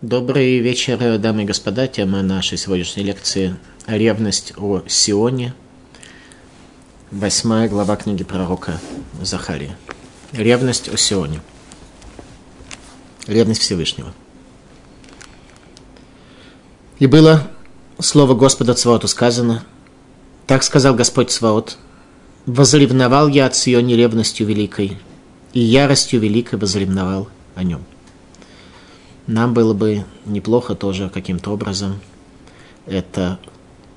Добрый вечер, дамы и господа. Тема нашей сегодняшней лекции – ревность о Сионе. Восьмая глава книги пророка Захария. Ревность о Сионе. Ревность Всевышнего. И было слово Господа Цваоту сказано, так сказал Господь Цваот, возревновал я от Сионе ревностью великой, и яростью великой возревновал о нем нам было бы неплохо тоже каким-то образом это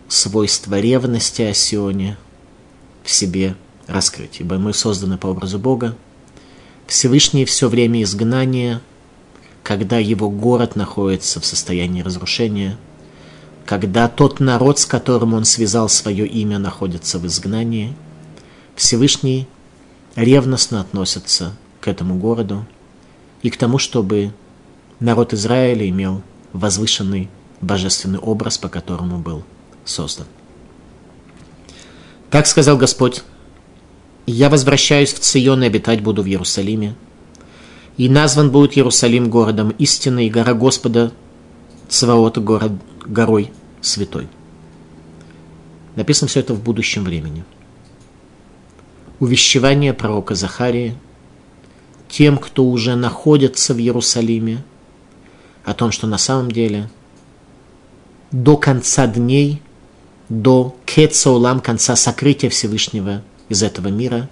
свойство ревности о Сионе в себе раскрыть. Ибо мы созданы по образу Бога. Всевышний все время изгнания, когда его город находится в состоянии разрушения, когда тот народ, с которым он связал свое имя, находится в изгнании, Всевышний ревностно относится к этому городу и к тому, чтобы народ Израиля имел возвышенный божественный образ, по которому был создан. Так сказал Господь, «Я возвращаюсь в Цион и обитать буду в Иерусалиме, и назван будет Иерусалим городом истины, и гора Господа Цваота город, горой святой». Написано все это в будущем времени. Увещевание пророка Захарии тем, кто уже находится в Иерусалиме – о том, что на самом деле до конца дней, до Кецаулам, конца сокрытия Всевышнего из этого мира,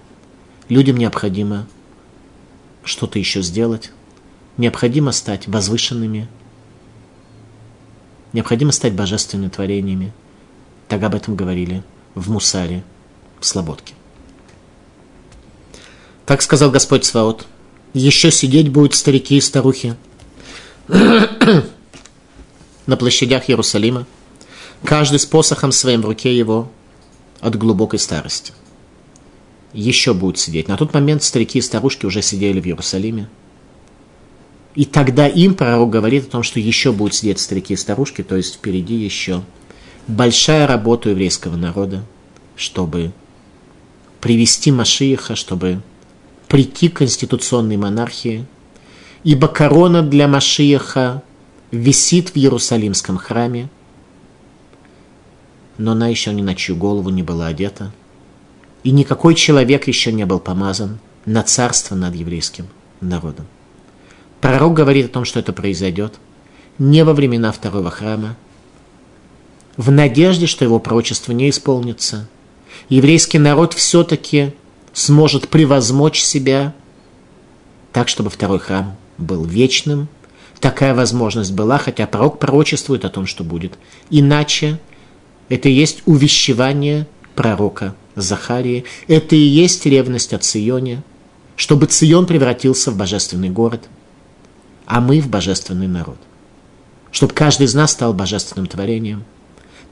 людям необходимо что-то еще сделать, необходимо стать возвышенными, необходимо стать божественными творениями. Так об этом говорили в Мусаре, в Слободке. Так сказал Господь Сваот. Еще сидеть будут старики и старухи, на площадях Иерусалима, каждый с посохом своим в руке его от глубокой старости. Еще будет сидеть. На тот момент старики и старушки уже сидели в Иерусалиме. И тогда им пророк говорит о том, что еще будут сидеть старики и старушки, то есть впереди еще большая работа еврейского народа, чтобы привести Машииха, чтобы прийти к конституционной монархии – ибо корона для Машиеха висит в Иерусалимском храме, но она еще ни на чью голову не была одета, и никакой человек еще не был помазан на царство над еврейским народом. Пророк говорит о том, что это произойдет не во времена второго храма, в надежде, что его пророчество не исполнится. Еврейский народ все-таки сможет превозмочь себя так, чтобы второй храм был вечным. Такая возможность была, хотя пророк пророчествует о том, что будет. Иначе это и есть увещевание пророка Захарии. Это и есть ревность о Ционе, чтобы Цион превратился в божественный город, а мы в божественный народ. Чтобы каждый из нас стал божественным творением.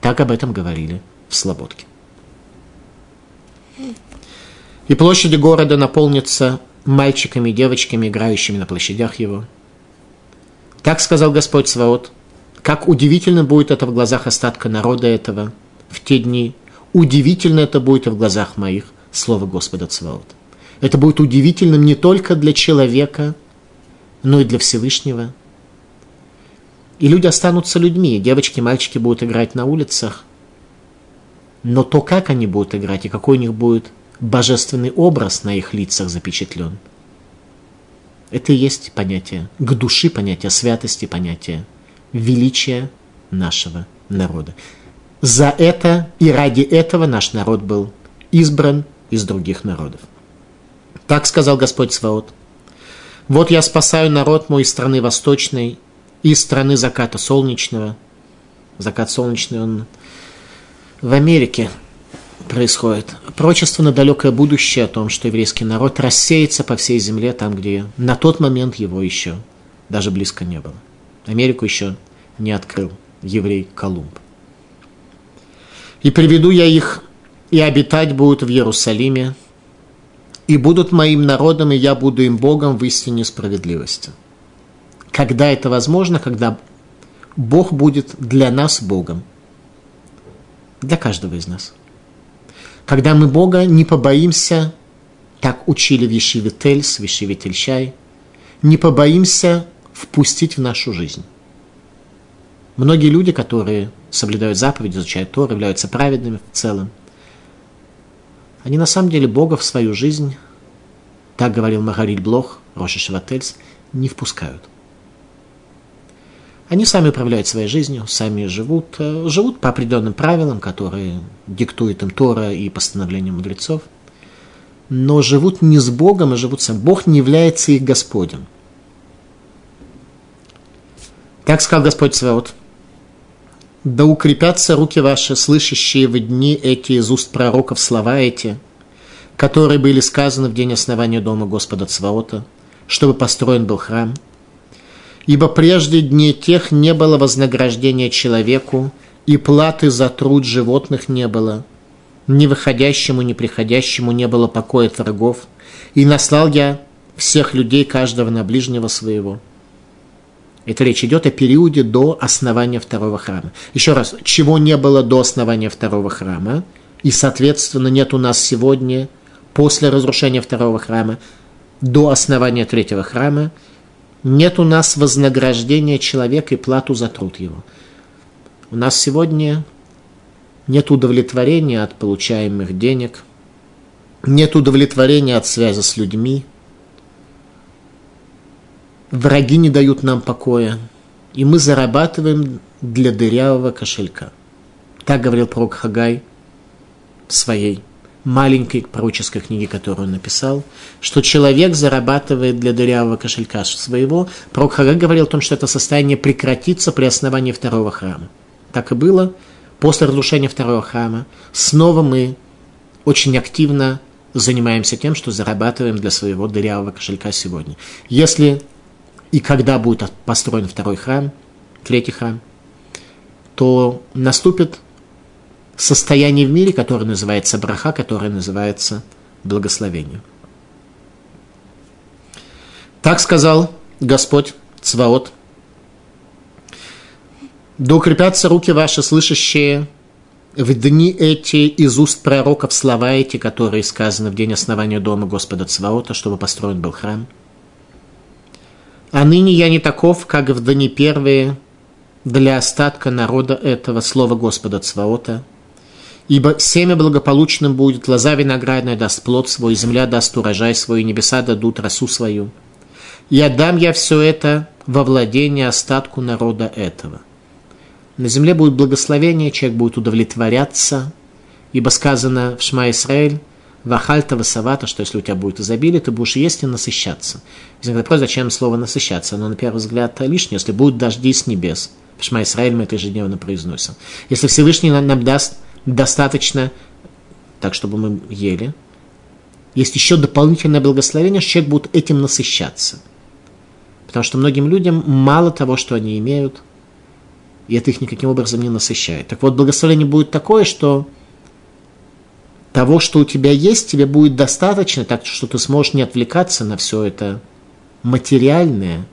Так об этом говорили в Слободке. И площади города наполнятся мальчиками и девочками, играющими на площадях его. Так сказал Господь Сваот, как удивительно будет это в глазах остатка народа этого в те дни. Удивительно это будет и в глазах моих, слово Господа Цваот. Это будет удивительным не только для человека, но и для Всевышнего. И люди останутся людьми, девочки, мальчики будут играть на улицах, но то, как они будут играть и какой у них будет божественный образ на их лицах запечатлен. Это и есть понятие к души, понятие святости, понятие величия нашего народа. За это и ради этого наш народ был избран из других народов. Так сказал Господь Сваот. Вот я спасаю народ мой из страны восточной, из страны заката солнечного. Закат солнечный, он в Америке, происходит? Прочество на далекое будущее о том, что еврейский народ рассеется по всей земле, там, где на тот момент его еще даже близко не было. Америку еще не открыл еврей Колумб. «И приведу я их, и обитать будут в Иерусалиме, и будут моим народом, и я буду им Богом в истине справедливости». Когда это возможно? Когда Бог будет для нас Богом. Для каждого из нас – когда мы Бога не побоимся, так учили в Ешиве Тельс, в Ешиве не побоимся впустить в нашу жизнь. Многие люди, которые соблюдают заповеди, изучают Тор, являются праведными в целом, они на самом деле Бога в свою жизнь, так говорил Магариль Блох, Роша Шавательс, не впускают. Они сами управляют своей жизнью, сами живут, э, живут по определенным правилам, которые диктует им Тора и постановления мудрецов, но живут не с Богом, а живут сам. Бог не является их Господем. Так сказал Господь Сваот. Да укрепятся руки ваши, слышащие в дни эти из уст пророков слова эти, которые были сказаны в день основания дома Господа Цваота, чтобы построен был храм – Ибо прежде дней тех не было вознаграждения человеку, и платы за труд животных не было. Ни выходящему, ни приходящему не было покоя торгов. И наслал я всех людей, каждого на ближнего своего. Это речь идет о периоде до основания второго храма. Еще раз, чего не было до основания второго храма, и, соответственно, нет у нас сегодня, после разрушения второго храма, до основания третьего храма – нет у нас вознаграждения человека и плату за труд его. У нас сегодня нет удовлетворения от получаемых денег, нет удовлетворения от связи с людьми. Враги не дают нам покоя, и мы зарабатываем для дырявого кошелька. Так говорил пророк Хагай в своей маленькой пророческой книги, которую он написал, что человек зарабатывает для дырявого кошелька своего. Пророк Хагай говорил о том, что это состояние прекратится при основании второго храма. Так и было. После разрушения второго храма снова мы очень активно занимаемся тем, что зарабатываем для своего дырявого кошелька сегодня. Если и когда будет построен второй храм, третий храм, то наступит состояние в мире, которое называется браха, которое называется благословение. Так сказал Господь Цваот. Да укрепятся руки ваши, слышащие в дни эти из уст пророков слова эти, которые сказаны в день основания дома Господа Цваота, чтобы построен был храм. А ныне я не таков, как в дни первые, для остатка народа этого слова Господа Цваота – Ибо семя благополучным будет, лоза виноградная даст плод свой, земля даст урожай свой, небеса дадут росу свою. И отдам я все это во владение остатку народа этого. На земле будет благословение, человек будет удовлетворяться, ибо сказано в Шма Исраэль, Вахальта васавата, что если у тебя будет изобилие, ты будешь есть и насыщаться. Возникает вопрос, зачем слово насыщаться? Оно, на первый взгляд, лишнее, если будут дожди с небес. В Шма Исраэль мы это ежедневно произносим. Если Всевышний нам даст достаточно, так чтобы мы ели. Есть еще дополнительное благословение, что человек будет этим насыщаться. Потому что многим людям мало того, что они имеют, и это их никаким образом не насыщает. Так вот, благословение будет такое, что того, что у тебя есть, тебе будет достаточно, так что ты сможешь не отвлекаться на все это материальное,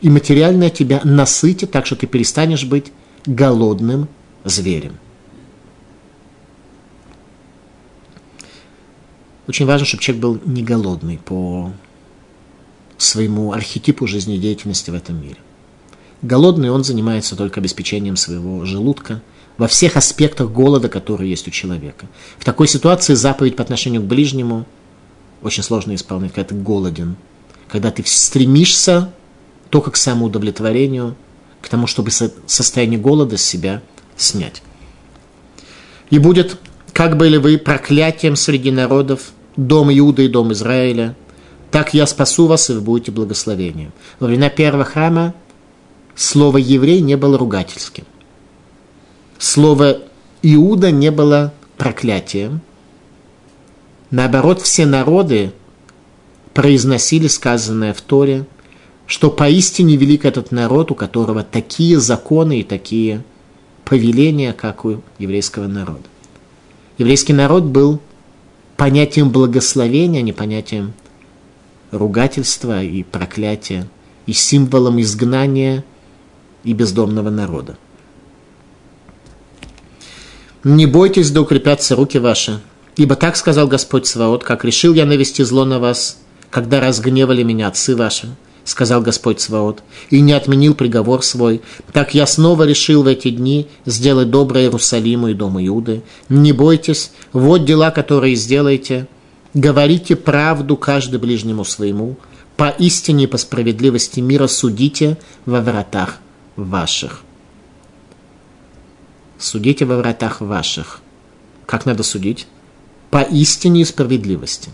и материальное тебя насытит, так что ты перестанешь быть голодным зверем. Очень важно, чтобы человек был не голодный по своему архетипу жизнедеятельности в этом мире. Голодный он занимается только обеспечением своего желудка во всех аспектах голода, которые есть у человека. В такой ситуации заповедь по отношению к ближнему очень сложно исполнять, когда ты голоден, когда ты стремишься только к самоудовлетворению, к тому, чтобы состояние голода с себя снять. И будет, как были вы проклятием среди народов, дом Иуда и дом Израиля, так я спасу вас, и вы будете благословением. Во времена первого храма слово «еврей» не было ругательским. Слово «Иуда» не было проклятием. Наоборот, все народы произносили сказанное в Торе, что поистине велик этот народ, у которого такие законы и такие повеления, как у еврейского народа. Еврейский народ был понятием благословения, а не понятием ругательства и проклятия, и символом изгнания и бездомного народа. Не бойтесь, да укрепятся руки ваши, ибо так сказал Господь Саваот, как решил я навести зло на вас, когда разгневали меня отцы ваши, сказал Господь Сваот, и не отменил приговор свой, так я снова решил в эти дни сделать доброе Иерусалиму и Дому Иуды. Не бойтесь, вот дела, которые сделаете. Говорите правду каждый ближнему своему, по истине и по справедливости мира судите во вратах ваших. Судите во вратах ваших. Как надо судить? По истине и справедливости.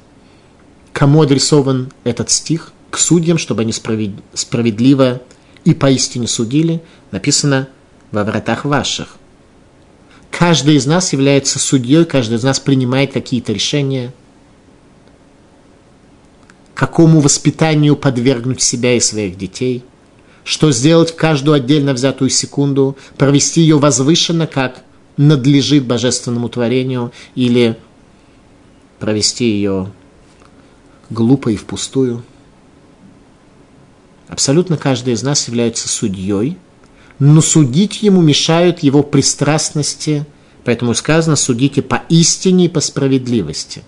Кому адресован этот стих? К судьям, чтобы они справедливо и поистине судили, написано во вратах ваших. Каждый из нас является судьей, каждый из нас принимает какие-то решения, какому воспитанию подвергнуть себя и своих детей, что сделать в каждую отдельно взятую секунду, провести ее возвышенно, как надлежит божественному творению, или провести ее глупо и впустую – Абсолютно каждый из нас является судьей, но судить ему мешают его пристрастности, поэтому сказано «судите по истине и по справедливости».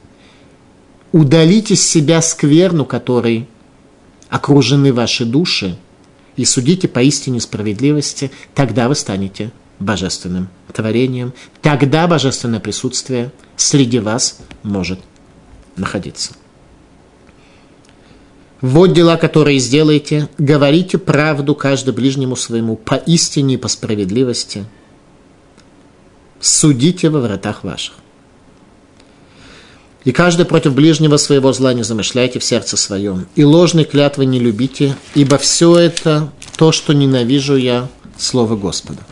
Удалите из себя скверну, которой окружены ваши души, и судите по истине справедливости, тогда вы станете божественным творением, тогда божественное присутствие среди вас может находиться. Вот дела, которые сделаете, говорите правду каждый ближнему своему, по истине и по справедливости. Судите во вратах ваших. И каждый против ближнего своего зла не замышляйте в сердце своем. И ложной клятвы не любите, ибо все это то, что ненавижу я, Слово Господа.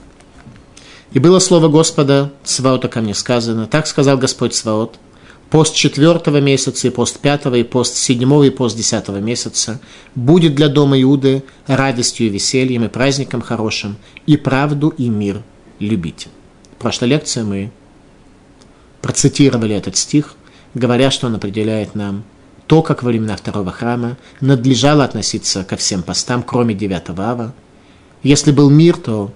И было Слово Господа, Сваота ко мне сказано, так сказал Господь Сваот, пост четвертого месяца и пост пятого, и пост седьмого, и пост десятого месяца будет для дома Иуды радостью и весельем, и праздником хорошим, и правду, и мир любите. В прошлой лекции мы процитировали этот стих, говоря, что он определяет нам то, как во времена второго храма надлежало относиться ко всем постам, кроме девятого ава. Если был мир, то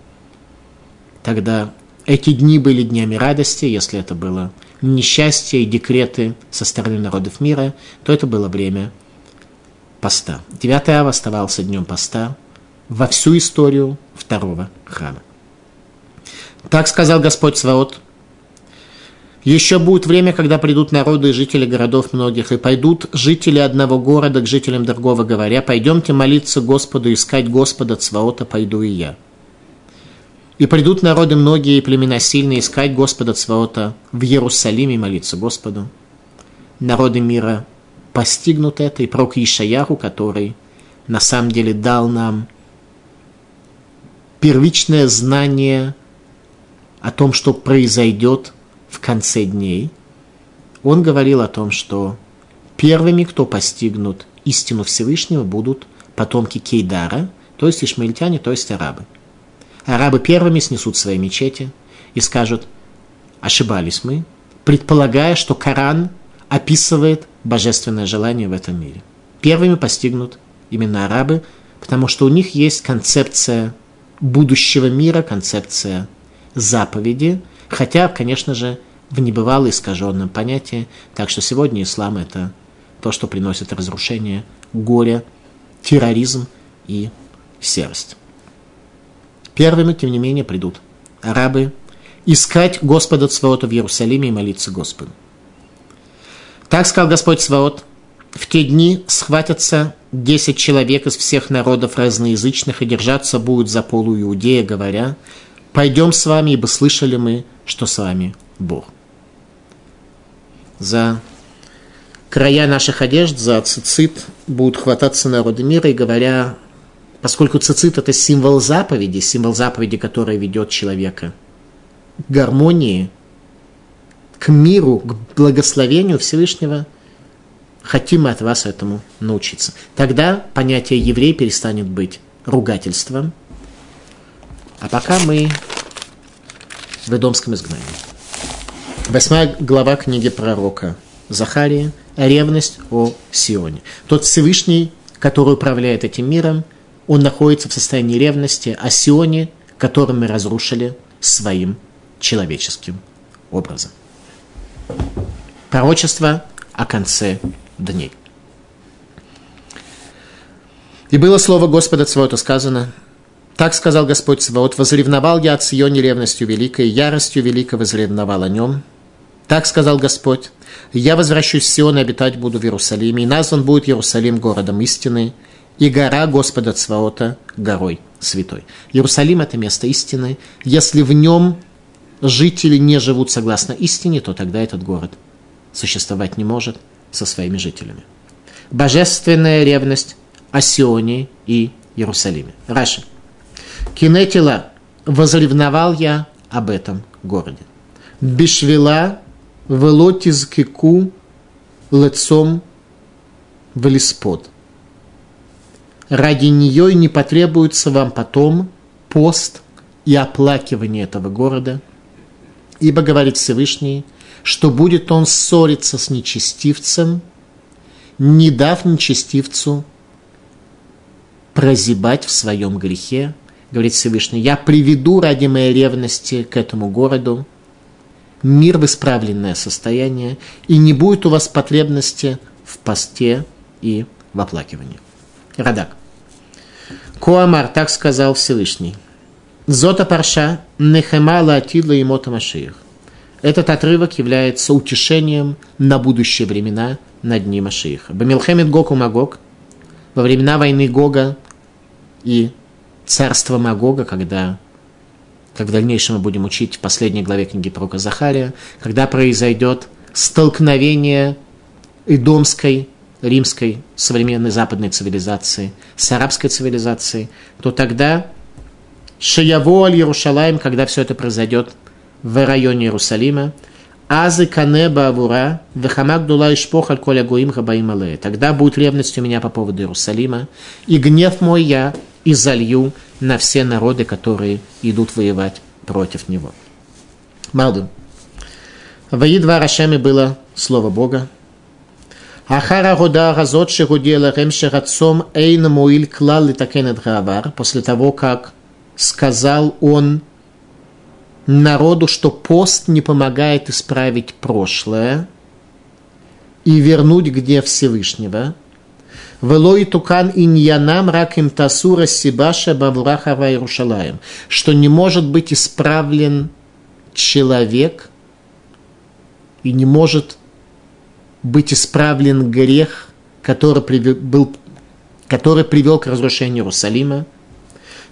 тогда эти дни были днями радости, если это было несчастья и декреты со стороны народов мира, то это было время поста. 9 ава оставался днем поста во всю историю второго храма. Так сказал Господь Сваот. Еще будет время, когда придут народы и жители городов многих, и пойдут жители одного города к жителям другого, говоря, пойдемте молиться Господу, искать Господа Цваота, пойду и я. И придут народы многие и племена сильные искать Господа Цваота в Иерусалиме молиться Господу. Народы мира постигнут это, и пророк Ишаяху, который на самом деле дал нам первичное знание о том, что произойдет в конце дней, он говорил о том, что первыми, кто постигнут истину Всевышнего, будут потомки Кейдара, то есть ишмаильтяне, то есть арабы – арабы первыми снесут свои мечети и скажут, ошибались мы, предполагая, что Коран описывает божественное желание в этом мире. Первыми постигнут именно арабы, потому что у них есть концепция будущего мира, концепция заповеди, хотя, конечно же, в небывало искаженном понятии. Так что сегодня ислам – это то, что приносит разрушение, горе, терроризм и серость. Первыми, тем не менее, придут арабы искать Господа Цваота в Иерусалиме и молиться Господу. Так сказал Господь Цваот, в те дни схватятся десять человек из всех народов разноязычных и держаться будут за полу Иудея, говоря, «Пойдем с вами, ибо слышали мы, что с вами Бог». За края наших одежд, за цицит будут хвататься народы мира и говоря, Поскольку цицит – это символ заповеди, символ заповеди, которая ведет человека к гармонии, к миру, к благословению Всевышнего, хотим мы от вас этому научиться. Тогда понятие еврей перестанет быть ругательством, а пока мы в Эдомском изгнании. Восьмая глава книги пророка Захария «Ревность о Сионе». Тот Всевышний, который управляет этим миром – он находится в состоянии ревности о Сионе, который мы разрушили своим человеческим образом. Пророчество о конце дней. И было слово Господа Цвота сказано, так сказал Господь Цвоот, возревновал я от Сионе ревностью великой, яростью великой возревновал о нем. Так сказал Господь, я возвращусь в Сион и обитать буду в Иерусалиме, и назван будет Иерусалим городом истины, и гора Господа Цваота горой святой. Иерусалим – это место истины. Если в нем жители не живут согласно истине, то тогда этот город существовать не может со своими жителями. Божественная ревность о Сионе и Иерусалиме. Раши. Кинетила возревновал я об этом городе. Бишвила велотизкику лицом в лиспод. Ради нее не потребуется вам потом пост и оплакивание этого города, ибо говорит Всевышний, что будет он ссориться с нечестивцем, не дав нечестивцу прозябать в своем грехе, говорит Всевышний, я приведу ради моей ревности к этому городу мир в исправленное состояние, и не будет у вас потребности в посте и в оплакивании. Радак. Куамар, так сказал Всевышний. Зота парша нехемала атидла и мота Машиих. Этот отрывок является утешением на будущие времена на дни Машииха. Бамилхемит Гог Магог, во времена войны Гога и царства Магога, когда, как в дальнейшем мы будем учить в последней главе книги пророка Захария, когда произойдет столкновение идомской, римской, современной западной цивилизации с арабской цивилизацией, то тогда Шияво аль Иерушалаем, когда все это произойдет в районе Иерусалима, Азы канеба авура, вехамак дула ишпох аль коля гуим хабаим. Тогда будет ревность у меня по поводу Иерусалима, и гнев мой я и залью на все народы, которые идут воевать против него. Малду. В Идва Рашеме было слово Бога. После того, как сказал он народу, что пост не помогает исправить прошлое и вернуть гнев Всевышнего. Велой тукан иньянам раким тасура сибаша бавурахава Иерушалаем, что не может быть исправлен человек и не может быть исправлен грех, который привел, был, который привел к разрушению Иерусалима.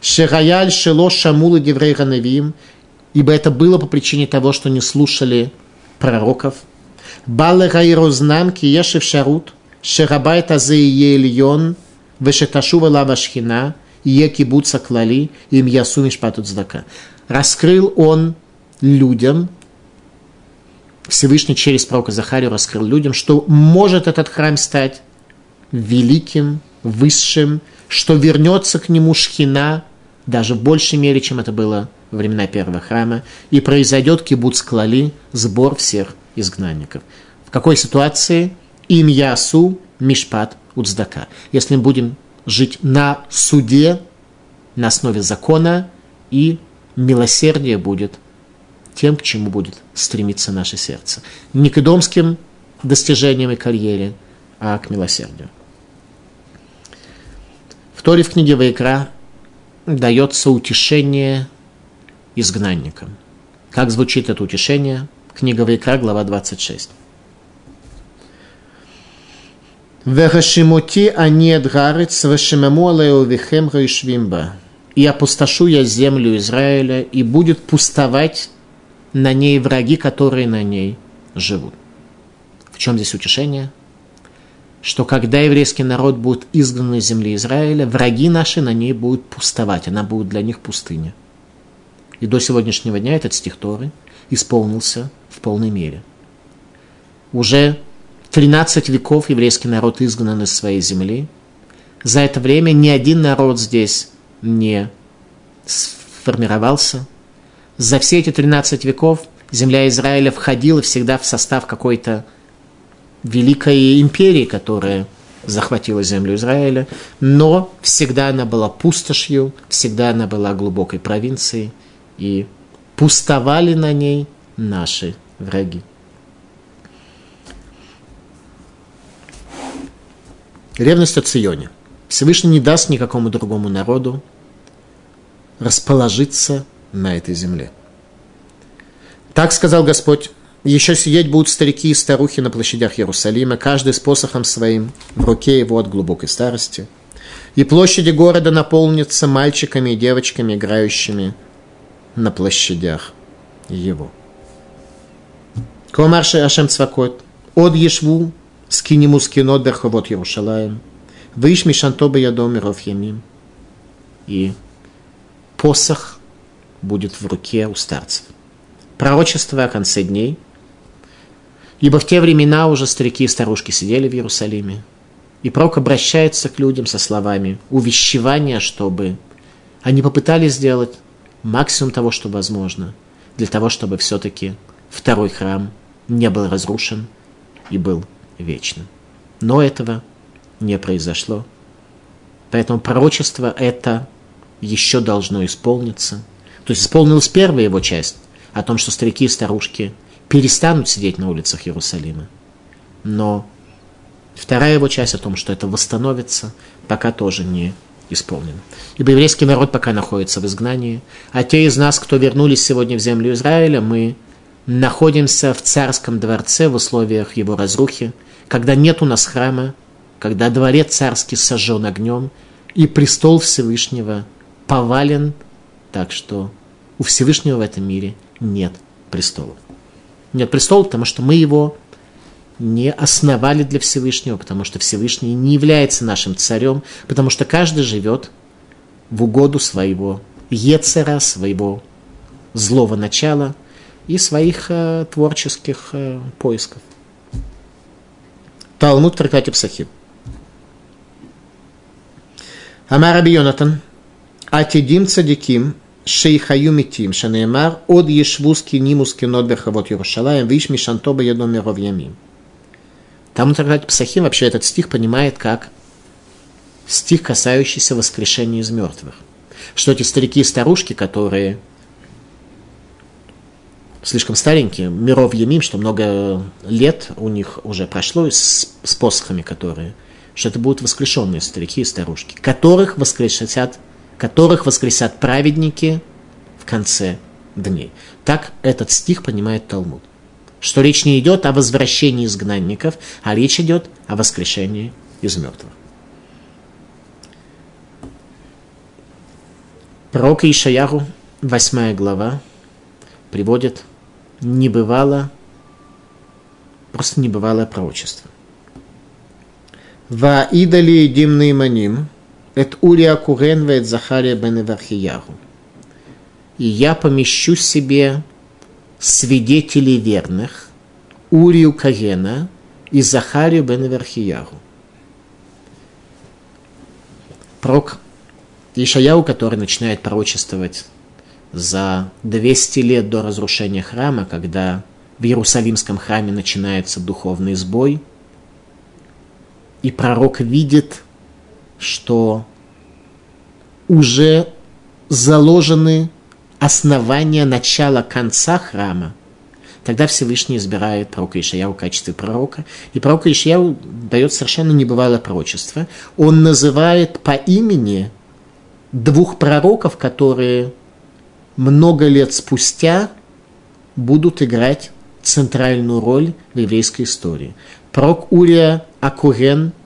Шераяль шело шамула деврей ганавим, ибо это было по причине того, что не слушали пророков. Баллы Раирознам Киешев Шарут, Шерабайт Азе Ельон, Вешеташува Лава Шхина, Е Кибуца Клали, Им Ясу Мишпатут Здака. Раскрыл он людям, Всевышний через пророка Захарию раскрыл людям, что может этот храм стать великим, высшим, что вернется к нему шхина, даже в большей мере, чем это было во времена первого храма, и произойдет кибуц клали, сбор всех изгнанников. В какой ситуации? Им ясу мишпат уцдака. Если мы будем жить на суде, на основе закона, и милосердие будет тем, к чему будет стремиться наше сердце. Не к идомским достижениям и карьере, а к милосердию. В Торе в книге Вайкра дается утешение изгнанникам. Как звучит это утешение? Книга Вайкра, глава 26. Вехашимоти анет гарец, вешемему алео вихем. И опустошу я землю Израиля, и будет пустовать на ней враги, которые на ней живут. В чем здесь утешение? Что когда еврейский народ будет изгнан из земли Израиля, враги наши на ней будут пустовать, она будет для них пустыня. И до сегодняшнего дня этот стих Торы исполнился в полной мере. Уже 13 веков еврейский народ изгнан из своей земли. За это время ни один народ здесь не сформировался. За все эти 13 веков земля Израиля входила всегда в состав какой-то великой империи, которая захватила землю Израиля, но всегда она была пустошью, всегда она была глубокой провинцией, и пустовали на ней наши враги. Ревность о Ционе. Всевышний не даст никакому другому народу расположиться на этой земле. Так сказал Господь, еще сидеть будут старики и старухи на площадях Иерусалима, каждый с посохом своим в руке его от глубокой старости. И площади города наполнятся мальчиками и девочками, играющими на площадях его. Комарши Ашем Цвакот, от Ешву, скинему скинот берховот Иерушалаем, выш мишантоба ядом миров ямим. И посох будет в руке у старцев. Пророчество о конце дней. Ибо в те времена уже старики и старушки сидели в Иерусалиме. И пророк обращается к людям со словами увещевания, чтобы они попытались сделать максимум того, что возможно, для того, чтобы все-таки второй храм не был разрушен и был вечным. Но этого не произошло. Поэтому пророчество это еще должно исполниться. То есть исполнилась первая его часть о том, что старики и старушки перестанут сидеть на улицах Иерусалима. Но вторая его часть о том, что это восстановится, пока тоже не исполнено. Ибо еврейский народ пока находится в изгнании, а те из нас, кто вернулись сегодня в землю Израиля, мы находимся в царском дворце в условиях его разрухи, когда нет у нас храма, когда дворец царский сожжен огнем, и престол Всевышнего повален, так что у Всевышнего в этом мире нет престола. Нет престола, потому что мы его не основали для Всевышнего, потому что Всевышний не является нашим царем, потому что каждый живет в угоду своего ецера, своего злого начала и своих э, творческих э, поисков. Талмуд в трактате Псахим. Амар Атидим цадиким, шейхаю митим, шанеемар, от ешвуски нимуски нот берхавот Yerushalayim, виш мишантоба едом миров ямим. Там трактат Псахим вообще этот стих понимает как стих, касающийся воскрешения из мертвых. Что эти старики и старушки, которые слишком старенькие, миров Ямим, что много лет у них уже прошло с, с посохами, которые, что это будут воскрешенные старики и старушки, которых воскресят, которых воскресят праведники в конце дней. Так этот стих понимает Талмуд. Что речь не идет о возвращении изгнанников, а речь идет о воскрешении из мертвых. Пророк Ишаяру, 8 глава, приводит не бывало, просто не бывало пророчества. Ва идали димный маним, эт урия курен вет Захария бен Эвархияру. И я помещу себе свидетелей верных, Урию Карена и Захарию бен Эвархияру. Пророк Ишаяу, который начинает пророчествовать за 200 лет до разрушения храма, когда в Иерусалимском храме начинается духовный сбой, и пророк видит, что уже заложены основания начала конца храма, тогда Всевышний избирает пророка Ишаяу в качестве пророка, и пророк Ишаяу дает совершенно небывалое пророчество. Он называет по имени двух пророков, которые много лет спустя будут играть центральную роль в еврейской истории. Пророк Урия Акурен –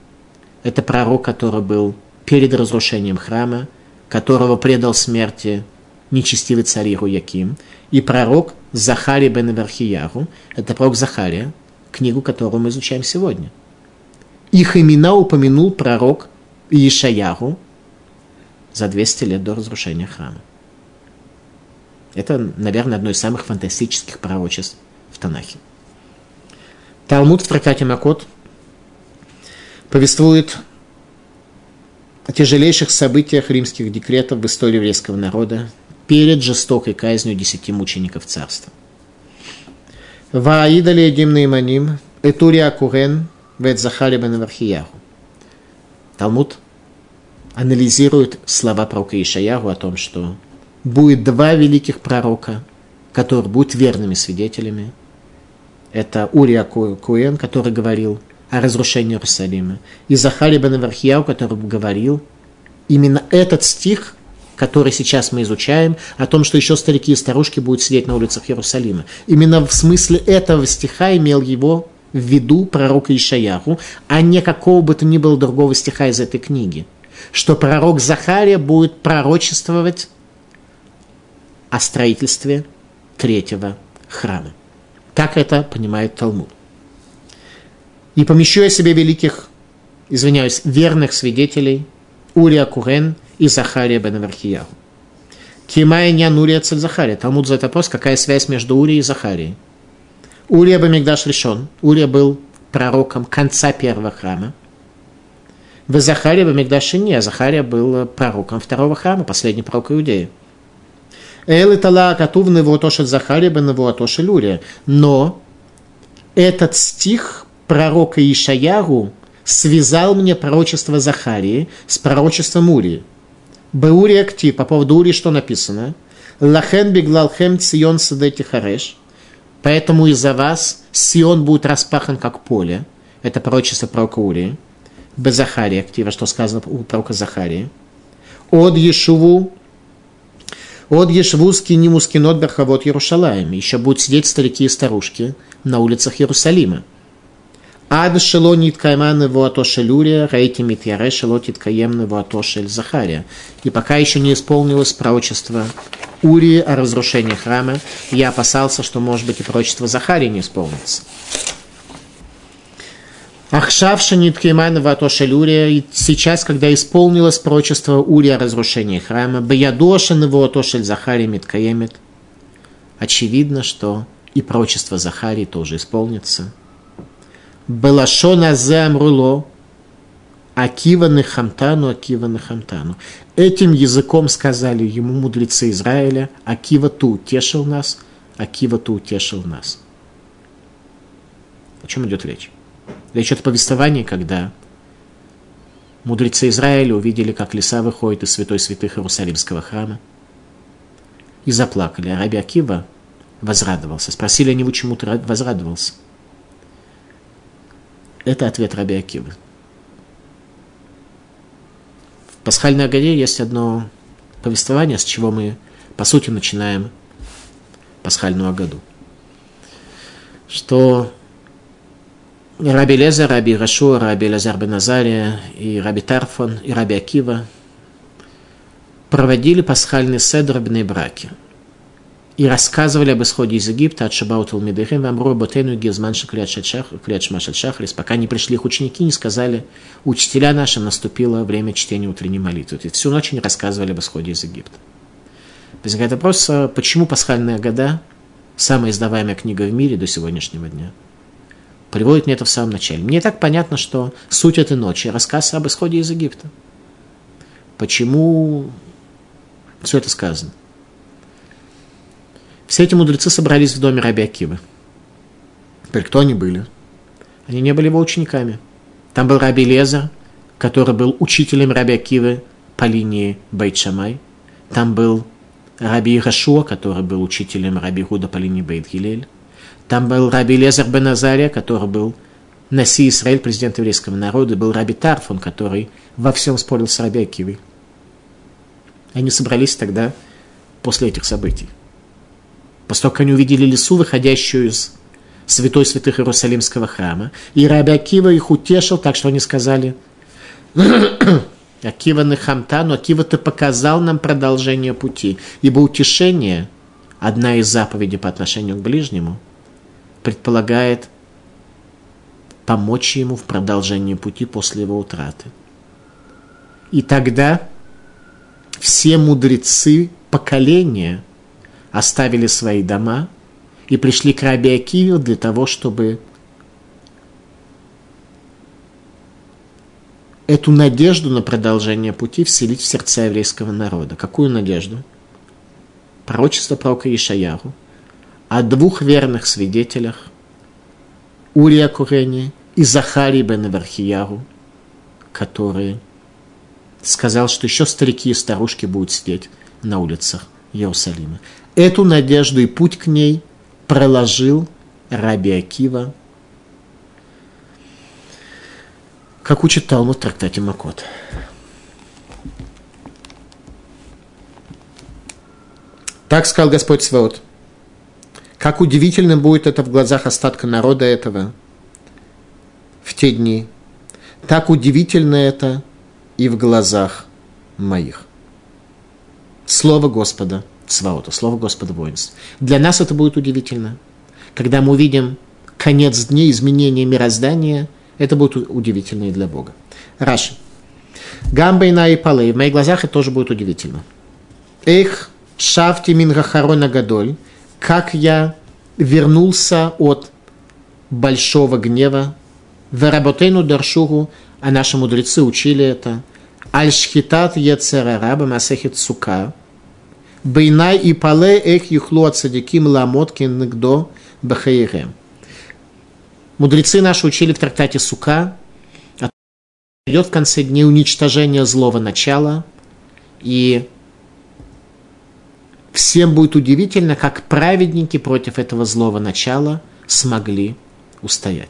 это пророк, который был перед разрушением храма, которого предал смерти нечестивый царь Ируяким, и пророк Захария бен Верхияру – это пророк Захария, книгу, которую мы изучаем сегодня. Их имена упомянул пророк Ишаяру за 200 лет до разрушения храма. Это, наверное, одно из самых фантастических пророчеств в Танахе. Талмуд в трактате Макот повествует о тяжелейших событиях римских декретов в истории еврейского народа перед жестокой казнью десяти мучеников царства. Ваида ледим наиманим, этурия курен, вет захари бен Вархияху. Талмуд анализирует слова пророка Ишаяху о том, что будет два великих пророка, которые будут верными свидетелями. Это Урия Куэн, который говорил о разрушении Иерусалима. И Захария бен Авархияу, который говорил, именно этот стих, который сейчас мы изучаем, о том, что еще старики и старушки будут сидеть на улицах Иерусалима. Именно в смысле этого стиха имел его в виду пророка Ишаяху, а не какого бы то ни было другого стиха из этой книги. Что пророк Захария будет пророчествовать о строительстве третьего храма. Так это понимает Талмуд. И помещу я себе великих, извиняюсь, верных свидетелей Урия Курен и Захария бен Авархияху. Кимая нян Урия цель Захария. Талмуд задает вопрос, какая связь между Урией и Захарией. Урия Бамигдаш решен. Урия был пророком конца первого храма. В Захария Бамигдаше не, а Захария был пророком второго храма, последний пророк Иудеи. Эл и Тала Катув Невуатошель Захария бен Невуатошель Урия. Но этот стих пророка Ишаяру связал мне пророчество Захарии с пророчеством Урии. Беури актив, по поводу Урии что написано? Лахен биглалхем цион садети хареш. Поэтому из-за вас Сион будет распахан как поле. Это пророчество пророка Урии. Без Захарии актива, что сказано у пророка Захарии. От Ешуву от Ешвузки Нимускинот Берхавод Иерушалаем. Еще будут сидеть старики и старушки на улицах Иерусалима. Ад шело ниткайман его атошелюрия, рейти митьяре шело титкаем его атошель Захария. И пока еще не исполнилось пророчество Урии о разрушении храма, я опасался, что, может быть, и пророчество Захарии не исполнится. Ахшавша ниткейман ватошель Урия, и сейчас, когда исполнилось пророчество Урия о разрушении храма, Баядошин его атошель Захарий миткаемет, очевидно, что и пророчество Захарии тоже исполнится. Белашона замруло, Акива Нехамтану, Акива Нехамтану. Этим языком сказали ему мудрецы Израиля, Акива, ты утешил нас, Акива, ты утешил нас. О чем идет речь? Речь идет о повествовании, когда мудрецы Израиля увидели, как леса выходит из святой святых Иерусалимского храма и заплакали. А Раби Акива возрадовался. Спросили они, почему ты возрадовался? Это ответ Раби Акивы. В Пасхальной Агаде есть одно повествование, с чего мы, по сути, начинаем Пасхальную Агаду. Что Раби Лезер, Раби Рашу, Раби Лазар Беназария и Раби Тарфон и Раби Акива проводили пасхальный седр в браке и рассказывали об исходе из Египта от Шабаут Алмидыхим, Амру Ботену Гизман Шаклят Шахрис, пока не пришли их ученики, не сказали, учителя наши, наступило время чтения утренней молитвы. И всю ночь они рассказывали об исходе из Египта. Возникает вопрос, а почему пасхальные года, самая издаваемая книга в мире до сегодняшнего дня – приводит мне это в самом начале. Мне так понятно, что суть этой ночи – рассказ об исходе из Египта. Почему все это сказано? Все эти мудрецы собрались в доме Раби Акивы. Теперь кто они были? Они не были его учениками. Там был Раби Лезер, который был учителем Раби Акивы по линии Бейт-Шамай. Там был Раби Рашуа, который был учителем Раби Худа по линии Бейт-Гилель. Там был Раби Лезер бен Азария, который был Наси Израиль, президент еврейского народа, и был Раби Тарфон, который во всем спорил с Раби Акивой. Они собрались тогда после этих событий. Как они увидели лесу, выходящую из святой святых Иерусалимского храма, и Раби Акива их утешил, так что они сказали, Акива Нехамтану, Акива, ты показал нам продолжение пути, ибо утешение – одна из заповедей по отношению к ближнему – предполагает помочь ему в продолжении пути после его утраты. И тогда все мудрецы поколения оставили свои дома и пришли к Раби Акиве для того, чтобы эту надежду на продолжение пути вселить в сердца еврейского народа. Какую надежду? Пророчество пророка Ишаяру – о двух верных свидетелях Урия Курени и Захарии бен Вархияру, который сказал, что еще старики и старушки будут сидеть на улицах Иерусалима. Эту надежду и путь к ней проложил Раби Акива. Как учит Талмуд в трактате Макот. Так сказал Господь Свод. Как удивительно будет это в глазах остатка народа этого в те дни. Так удивительно это и в глазах моих. Слово Господа Сваота, Слово Господа воинств. Для нас это будет удивительно. Когда мы увидим конец дней, изменения мироздания, это будет удивительно и для Бога. Раши. Гамбайна и Палы. В моих глазах это тоже будет удивительно. Эх, шафти мингахарона гадоль. Как я вернулся от большого гнева. Веработейну даршугу, а наши мудрецы учили это. Аль-шхитат яцерараба масехит сука. Бейнай и пале эх юхлу от садиким ламоткин нигдо бахаирем. Мудрецы наши учили в трактате Сука, идет в конце дней уничтожение злого начала, и всем будет удивительно, как праведники против этого злого начала смогли устоять.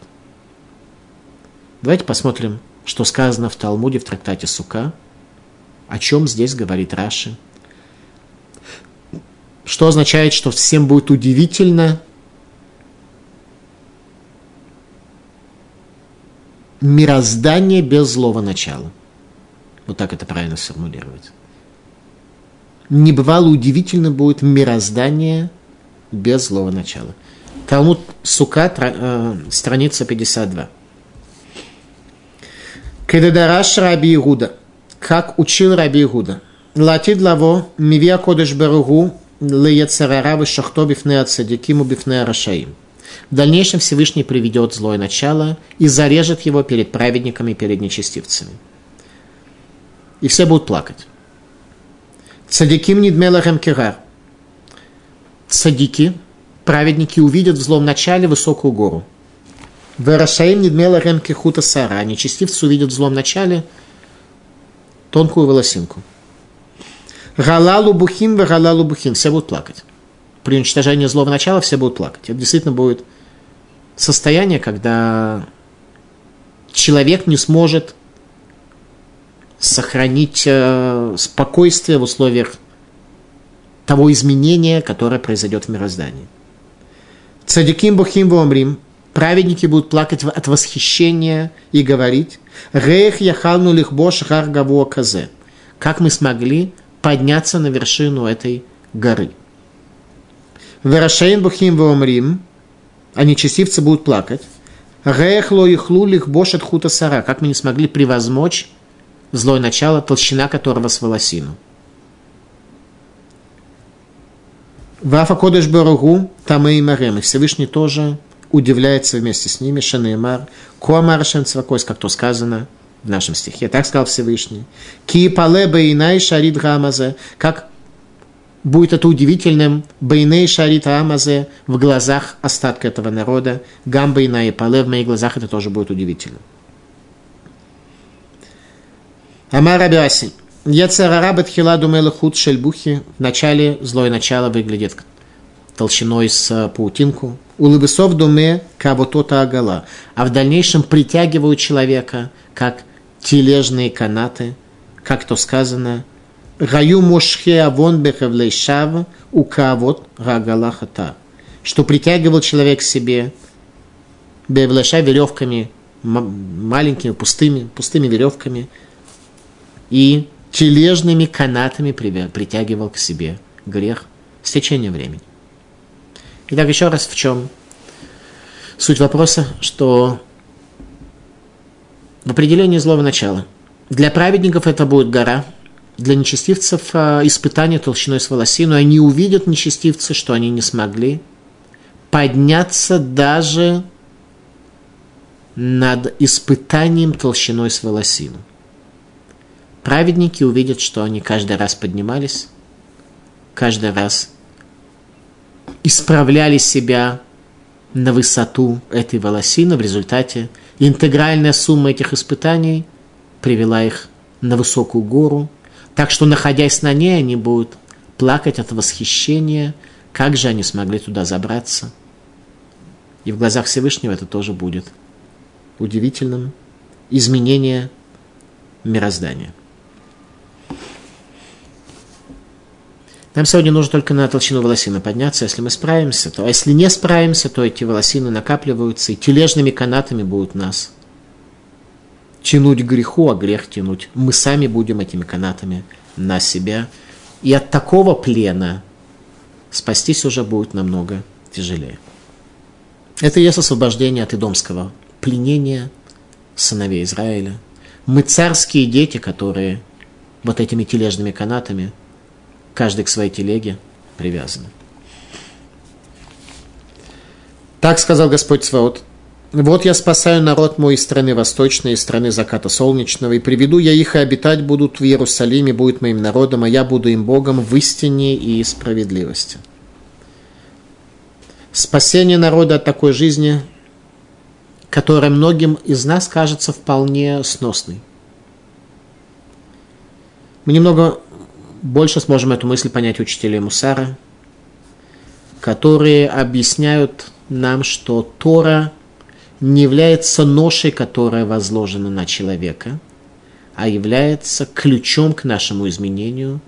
Давайте посмотрим, что сказано в Талмуде в трактате Сука, о чем здесь говорит Раши. Что означает, что всем будет удивительно мироздание без злого начала. Вот так это правильно сформулировать. Не бывало удивительно будет мироздание без злого начала. Талмуд Сука, э, страница 52. Кедадараш Раби Игуда. Как учил Раби Игуда. Латид лаво мивия кодыш беругу леяцарара шахто бифне ацадикиму бифне рашаим. В дальнейшем Всевышний приведет злое начало и зарежет его перед праведниками, перед нечестивцами. И все будут плакать. Цадиким нидмелахем кирар. Цадики, праведники, увидят в злом начале высокую гору. Верашаим нидмелахем кихута сара. Нечестивцы увидят в злом начале тонкую волосинку. Галалу бухим, галалу бухим. Все будут плакать при уничтожении злого начала все будут плакать. Это действительно будет состояние, когда человек не сможет сохранить э, спокойствие в условиях того изменения, которое произойдет в мироздании. Цадиким бухим вомрим. Праведники будут плакать от восхищения и говорить «Рех яхалну лихбош гар казе». Как мы смогли подняться на вершину этой горы – Верашейн бухим вомрим, а нечестивцы будут плакать. Рехло и хлулих бошет хута сара, как мы не смогли превозмочь злое начало, толщина которого с волосину. Вафа Кодыш Баругу, там и Марем, и Всевышний тоже удивляется вместе с ними, Шанеймар, Куамар Шенцвакойс, как то сказано в нашем стихе. Так сказал Всевышний. Ки пале бейнай шарид гамазе, как будет это удивительным Бейней Шарита Амазе в глазах остатка этого народа. Гамбейна и Пале в моих глазах это тоже будет удивительно. Амар Абиаси. Яцерара Батхила думела шельбухи. В начале злое начало выглядит толщиной с паутинку. Улыбысов думе кавотота агала. А в дальнейшем притягивают человека, как тележные канаты, как то сказано, Гаю мошхе авон бехевлей шав у кавот рагалахата. Что притягивал человек к себе бевлеша веревками, маленькими, пустыми, пустыми веревками и тележными канатами притягивал к себе грех с течением времени. Итак, еще раз в чем суть вопроса, что в определении злого начала. Для праведников это будет гора – для нечестивцев а, испытание толщиной с волосину. Они увидят нечестивцы, что они не смогли подняться даже над испытанием толщиной с волосину. Праведники увидят, что они каждый раз поднимались, каждый раз исправляли себя на высоту этой волосины. В результате интегральная сумма этих испытаний привела их на высокую гору – так что, находясь на ней, они будут плакать от восхищения, как же они смогли туда забраться. И в глазах Всевышнего это тоже будет удивительным изменения мироздания. Нам сегодня нужно только на толщину волосины подняться. Если мы справимся, то... А если не справимся, то эти волосины накапливаются и тележными канатами будут нас тянуть греху, а грех тянуть. Мы сами будем этими канатами на себя. И от такого плена спастись уже будет намного тяжелее. Это и есть освобождение от идомского пленения сыновей Израиля. Мы царские дети, которые вот этими тележными канатами, каждый к своей телеге привязаны. Так сказал Господь Сваот, вот я спасаю народ мой из страны восточной, из страны заката солнечного, и приведу я их, и обитать будут в Иерусалиме, будет моим народом, а я буду им Богом в истине и справедливости. Спасение народа от такой жизни, которая многим из нас кажется вполне сносной. Мы немного больше сможем эту мысль понять учителей Мусара, которые объясняют нам, что Тора – не является ношей, которая возложена на человека, а является ключом к нашему изменению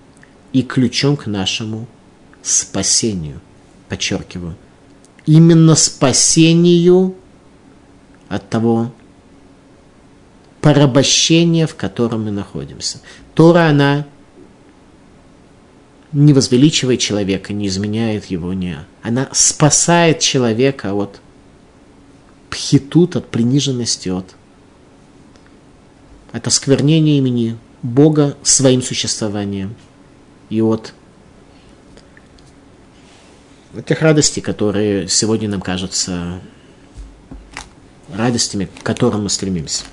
и ключом к нашему спасению. Подчеркиваю. Именно спасению от того порабощения, в котором мы находимся. Тора, она не возвеличивает человека, не изменяет его, не. Она спасает человека от пхитут, от приниженности, от, от осквернения имени Бога своим существованием и от этих радостей, которые сегодня нам кажутся радостями, к которым мы стремимся.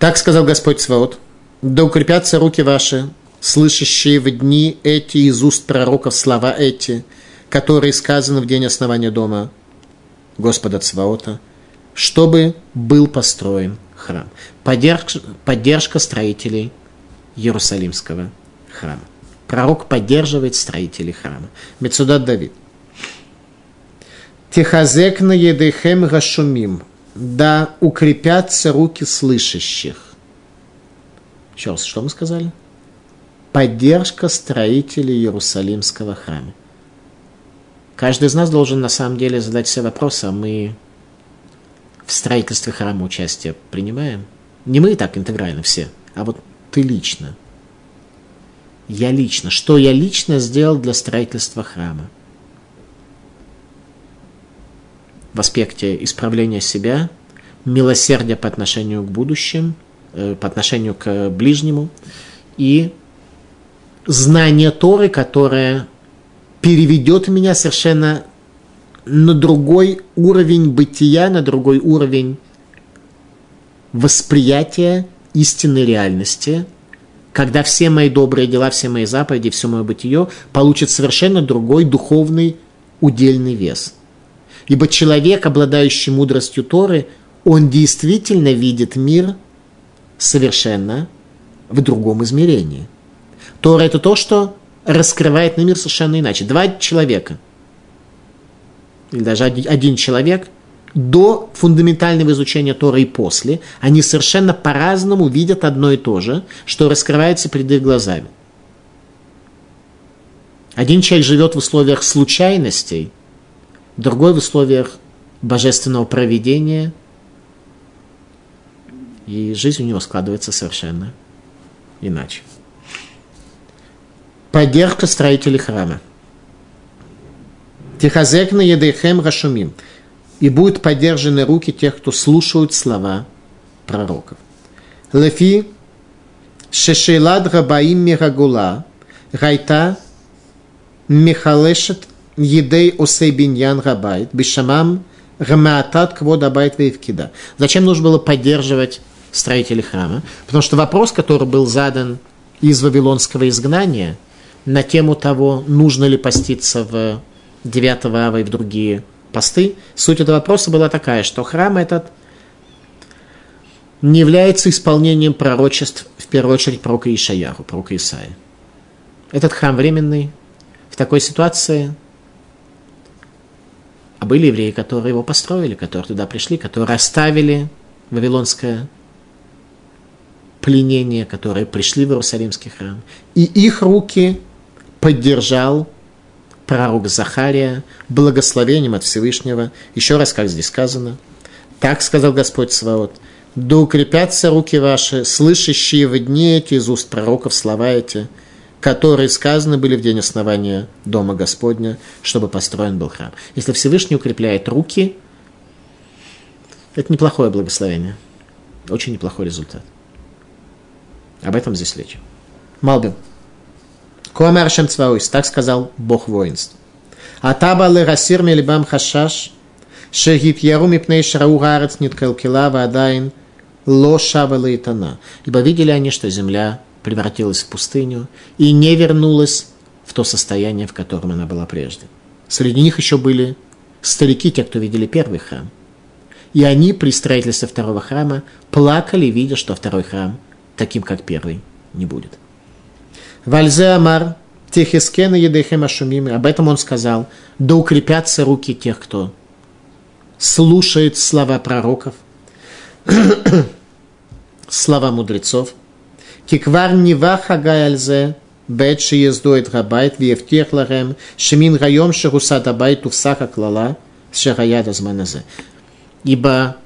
Так сказал Господь Сваот, да укрепятся руки ваши, слышащие в дни эти из уст пророков слова эти, которые сказаны в день основания дома – Господа Цваота, чтобы был построен храм. Поддержка, поддержка строителей Иерусалимского храма. Пророк поддерживает строителей храма. Мецудат Давид. Техазек на едехем гашумим. Да укрепятся руки слышащих. Еще раз, что мы сказали? Поддержка строителей Иерусалимского храма. Каждый из нас должен на самом деле задать себе вопрос, а мы в строительстве храма участие принимаем? Не мы так интегрально все, а вот ты лично. Я лично. Что я лично сделал для строительства храма? В аспекте исправления себя, милосердия по отношению к будущему, э, по отношению к ближнему и знание Торы, которое переведет меня совершенно на другой уровень бытия, на другой уровень восприятия истинной реальности, когда все мои добрые дела, все мои заповеди, все мое бытие получат совершенно другой духовный удельный вес. Ибо человек, обладающий мудростью Торы, он действительно видит мир совершенно в другом измерении. Тора – это то, что раскрывает на мир совершенно иначе. Два человека, или даже один человек, до фундаментального изучения Тора и после, они совершенно по-разному видят одно и то же, что раскрывается перед их глазами. Один человек живет в условиях случайностей, другой в условиях божественного проведения, и жизнь у него складывается совершенно иначе. Поддержка строителей храма. Тихазекна едейхем рашумим. И будут поддержаны руки тех, кто слушают слова пророков. Лефи шешелад рабаим мирагула гайта михалешет едей осей биньян рабайт бишамам гамаатат квод абайт вейвкида. Зачем нужно было поддерживать строителей храма? Потому что вопрос, который был задан из вавилонского изгнания – на тему того, нужно ли поститься в 9 ава и в другие посты. Суть этого вопроса была такая, что храм этот не является исполнением пророчеств, в первую очередь, пророка Ишаяху, пророка Исаия. Этот храм временный. В такой ситуации а были евреи, которые его построили, которые туда пришли, которые оставили вавилонское пленение, которые пришли в Иерусалимский храм. И их руки поддержал пророк Захария благословением от Всевышнего. Еще раз, как здесь сказано, так сказал Господь Сваот, да укрепятся руки ваши, слышащие в дни эти из уст пророков слова эти, которые сказаны были в день основания Дома Господня, чтобы построен был храм. Если Всевышний укрепляет руки, это неплохое благословение. Очень неплохой результат. Об этом здесь речь. Малбим. Куамар Шем Цвауис, так сказал Бог воинств. Атаба ле расир мелибам хашаш, шегит яру мипней шрау гарец ниткалкила вадайн ло шава лейтана. Ибо видели они, что земля превратилась в пустыню и не вернулась в то состояние, в котором она была прежде. Среди них еще были старики, те, кто видели первый храм. И они при строительстве второго храма плакали, видя, что второй храм таким, как первый, не будет. Вальзе Амар, Техискена Едехем Ашумим, об этом он сказал, да укрепятся руки тех, кто слушает слова пророков, слова мудрецов. Киквар нива хагай альзе, бет шиездует габайт, виевтех ларем, шемин райом шерусат абайт увсаха клала, шераяда зманазе. Ибо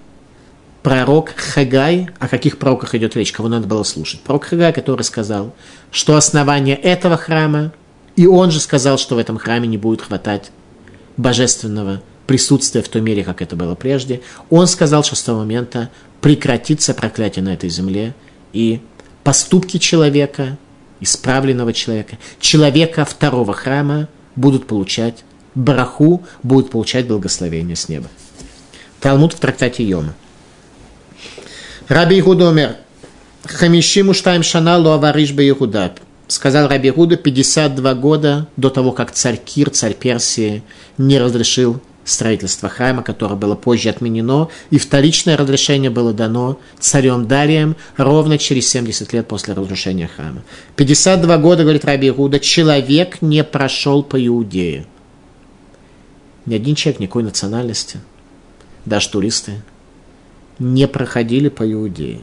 пророк Хагай, о каких пророках идет речь, кого надо было слушать. Пророк Хагай, который сказал, что основание этого храма, и он же сказал, что в этом храме не будет хватать божественного присутствия в той мере, как это было прежде. Он сказал, что с того момента прекратится проклятие на этой земле, и поступки человека, исправленного человека, человека второго храма будут получать браху, будут получать благословение с неба. Талмуд в трактате Йома. Раби Игуда умер. Хамишиму штайм шана луавариш Иуда. Сказал Раби Игуда 52 года до того, как царь Кир, царь Персии, не разрешил строительство храма, которое было позже отменено, и вторичное разрешение было дано царем Дарием ровно через 70 лет после разрушения храма. 52 года, говорит Раби Игуда, человек не прошел по Иудее. Ни один человек никакой национальности, даже туристы, не проходили по Иудее.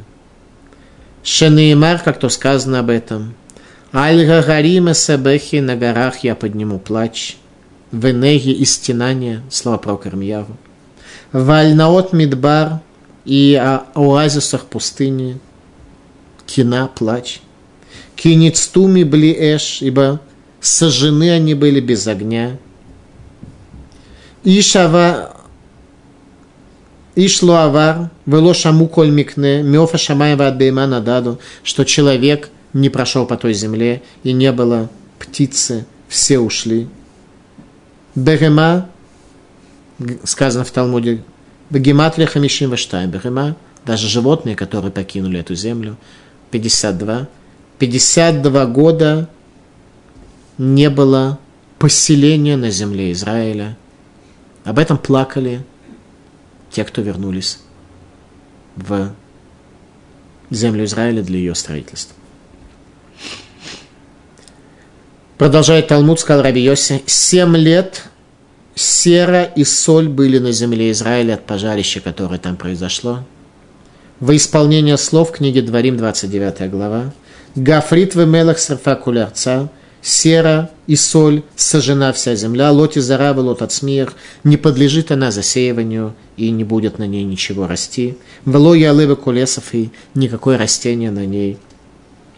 Шенеймар, как то сказано об этом, Аль-Гагарима Сабехи на горах я подниму плач, в Энеге и стенание, слова про Кармияву, в Аль-Наот Мидбар и о оазисах пустыни, кина, плач, киництуми бли эш, ибо сожжены они были без огня, Ишава Ишло авар, вело шаму коль меофа шамаева от бейма нададу, что человек не прошел по той земле, и не было птицы, все ушли. Бегема, сказано в Талмуде, Бегематрия Хамишим Ваштай, Бегема, даже животные, которые покинули эту землю, 52, 52 года не было поселения на земле Израиля. Об этом плакали те, кто вернулись в землю Израиля для ее строительства. Продолжает Талмуд, сказал Раби Йоси, семь лет сера и соль были на земле Израиля от пожарища, которое там произошло. Во исполнение слов книги Дворим, 29 глава. Гафрит в мелах сарфа кулярца – сера и соль сожжена вся земля, лоти зарабы, лот от смех, не подлежит она засеиванию и не будет на ней ничего расти. Вело ялывы кулесов и никакое растение на ней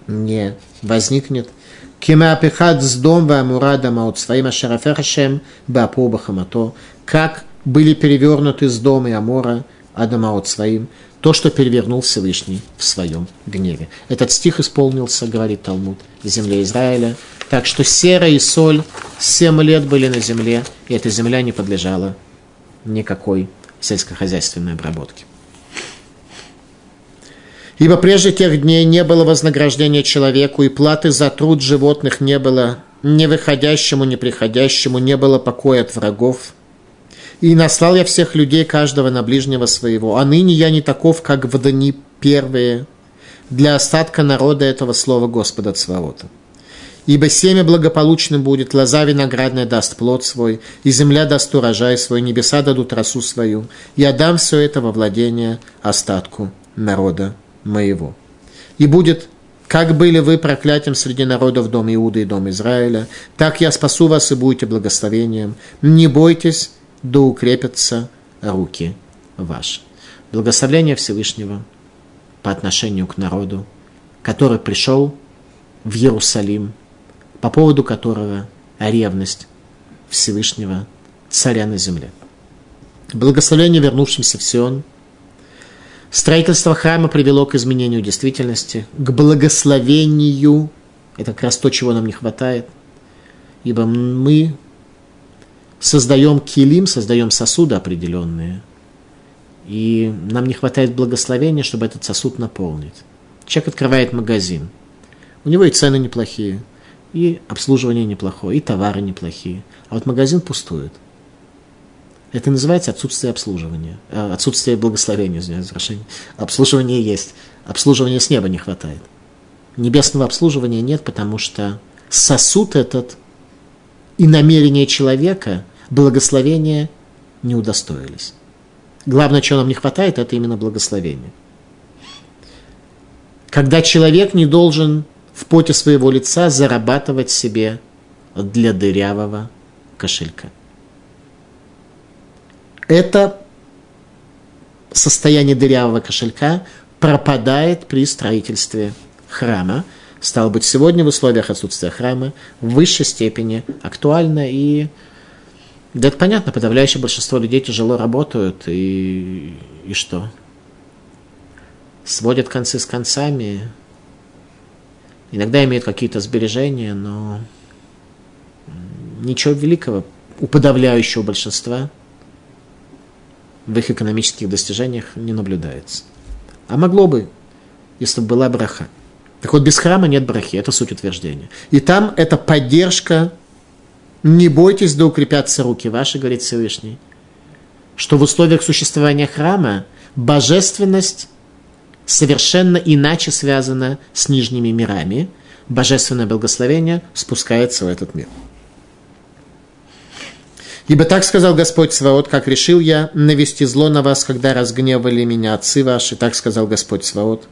не возникнет. Кемапихат с дом вамурада маут своим ашарафершем бапоба хамато. Как были перевернуты с дома и Амора Адамаот своим, то, что перевернул Всевышний в своем гневе. Этот стих исполнился, говорит Талмуд, земле Израиля, так что сера и соль семь лет были на земле, и эта земля не подлежала никакой сельскохозяйственной обработке. Ибо прежде тех дней не было вознаграждения человеку, и платы за труд животных не было ни выходящему, ни приходящему, не было покоя от врагов. И наслал я всех людей, каждого на ближнего своего. А ныне я не таков, как в дни первые, для остатка народа этого слова Господа Цваота. Ибо семя благополучным будет, лоза виноградная даст плод свой, и земля даст урожай свой, небеса дадут росу свою. Я дам все это во владение остатку народа моего. И будет, как были вы проклятием среди народов дом Иуда и дом Израиля, так я спасу вас и будете благословением. Не бойтесь, да укрепятся руки ваши. Благословение Всевышнего по отношению к народу, который пришел в Иерусалим – по поводу которого ревность Всевышнего царя на земле. Благословение вернувшимся в Сион. Строительство храма привело к изменению действительности, к благословению. Это как раз то, чего нам не хватает. Ибо мы создаем килим, создаем сосуды определенные. И нам не хватает благословения, чтобы этот сосуд наполнить. Человек открывает магазин. У него и цены неплохие – и обслуживание неплохое, и товары неплохие. А вот магазин пустует. Это называется отсутствие обслуживания, э, отсутствие благословения, извиняюсь, разрешение. Обслуживание есть, обслуживания с неба не хватает. Небесного обслуживания нет, потому что сосуд этот и намерение человека благословения не удостоились. Главное, чего нам не хватает, это именно благословение. Когда человек не должен в поте своего лица зарабатывать себе для дырявого кошелька. Это состояние дырявого кошелька пропадает при строительстве храма. Стало быть, сегодня в условиях отсутствия храма в высшей степени актуально и да это понятно, подавляющее большинство людей тяжело работают и, и что? Сводят концы с концами, Иногда имеют какие-то сбережения, но ничего великого у подавляющего большинства в их экономических достижениях не наблюдается. А могло бы, если бы была браха. Так вот, без храма нет брахи, это суть утверждения. И там это поддержка, не бойтесь, да укрепятся руки ваши, говорит Всевышний, что в условиях существования храма божественность совершенно иначе связано с нижними мирами. Божественное благословение спускается в этот мир. Ибо так сказал Господь Сваот, как решил я навести зло на вас, когда разгневали меня отцы ваши, так сказал Господь Сваот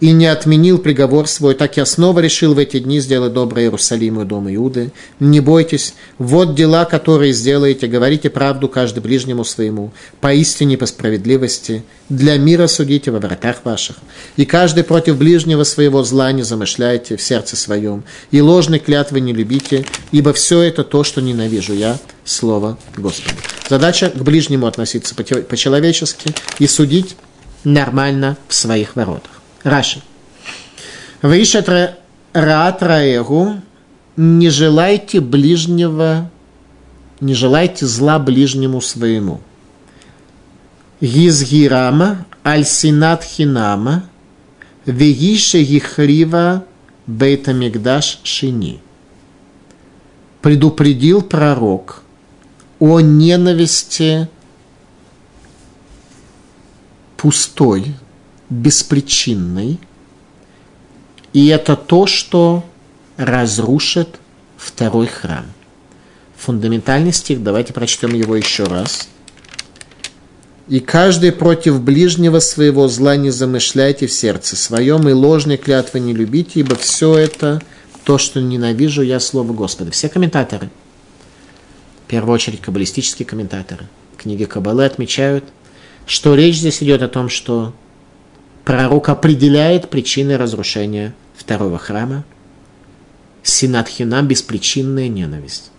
и не отменил приговор свой, так я снова решил в эти дни сделать доброе Иерусалиму и дом Иуды. Не бойтесь, вот дела, которые сделаете, говорите правду каждый ближнему своему, поистине по справедливости, для мира судите во вратах ваших. И каждый против ближнего своего зла не замышляйте в сердце своем, и ложной клятвы не любите, ибо все это то, что ненавижу я, Слово Господа. Задача к ближнему относиться по-человечески и судить нормально в своих воротах. Раши. Вишат раат раэгу, не желайте ближнего, не желайте зла ближнему своему. Гизгирама, альсинат хинама, вегише гихрива бейтамигдаш шини. Предупредил пророк о ненависти пустой, беспричинной, и это то, что разрушит второй храм. Фундаментальный стих, давайте прочтем его еще раз. «И каждый против ближнего своего зла не замышляйте в сердце своем, и ложной клятвы не любите, ибо все это то, что ненавижу я, Слово Господа». Все комментаторы, в первую очередь каббалистические комментаторы, книги Каббалы отмечают, что речь здесь идет о том, что пророк определяет причины разрушения второго храма. Синатхинам – беспричинная ненависть.